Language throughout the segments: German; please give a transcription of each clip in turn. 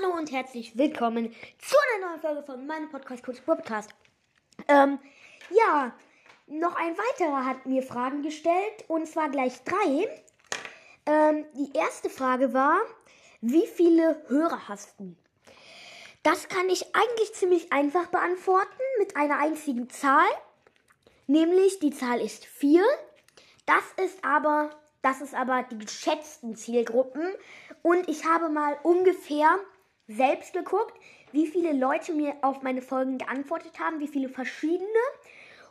Hallo und herzlich willkommen zu einer neuen Folge von meinem Podcast Kurz Podcast. Ähm, ja, noch ein weiterer hat mir Fragen gestellt und zwar gleich drei. Ähm, die erste Frage war, wie viele Hörer hast du? Das kann ich eigentlich ziemlich einfach beantworten mit einer einzigen Zahl, nämlich die Zahl ist 4. Das ist aber das ist aber die geschätzten Zielgruppen. Und ich habe mal ungefähr selbst geguckt, wie viele Leute mir auf meine Folgen geantwortet haben, wie viele verschiedene.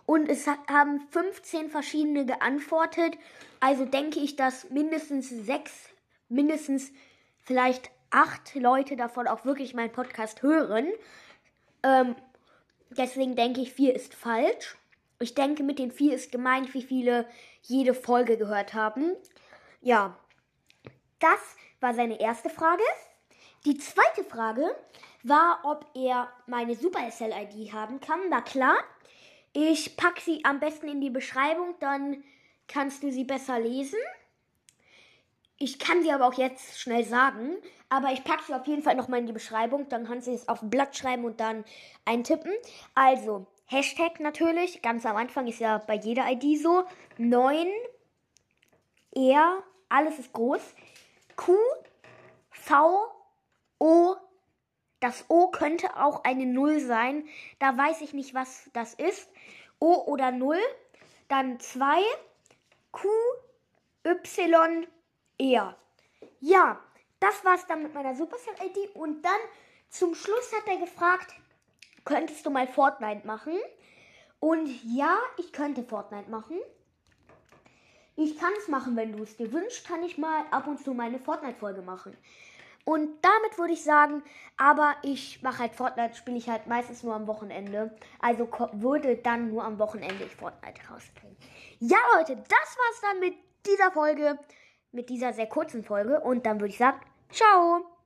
Und es haben 15 verschiedene geantwortet. Also denke ich, dass mindestens sechs, mindestens vielleicht acht Leute davon auch wirklich meinen Podcast hören. Ähm, deswegen denke ich, vier ist falsch. Ich denke, mit den vier ist gemeint, wie viele jede Folge gehört haben. Ja, das war seine erste Frage. Die zweite Frage war, ob er meine SuperSL-ID haben kann. Na klar. Ich packe sie am besten in die Beschreibung, dann kannst du sie besser lesen. Ich kann sie aber auch jetzt schnell sagen, aber ich packe sie auf jeden Fall nochmal in die Beschreibung, dann kannst du es auf ein Blatt schreiben und dann eintippen. Also, Hashtag natürlich, ganz am Anfang ist ja bei jeder ID so. 9, R, alles ist groß. Q, V, O, das O könnte auch eine 0 sein. Da weiß ich nicht, was das ist. O oder 0. Dann 2, Q, Y, R. Ja, das war's dann mit meiner Supercell-ID. Und dann zum Schluss hat er gefragt, könntest du mal Fortnite machen? Und ja, ich könnte Fortnite machen. Ich kann es machen, wenn du es dir wünschst, kann ich mal ab und zu meine Fortnite-Folge machen. Und damit würde ich sagen, aber ich mache halt Fortnite, spiele ich halt meistens nur am Wochenende. Also würde dann nur am Wochenende ich Fortnite rausbringen. Ja, Leute, das war's dann mit dieser Folge, mit dieser sehr kurzen Folge. Und dann würde ich sagen, ciao!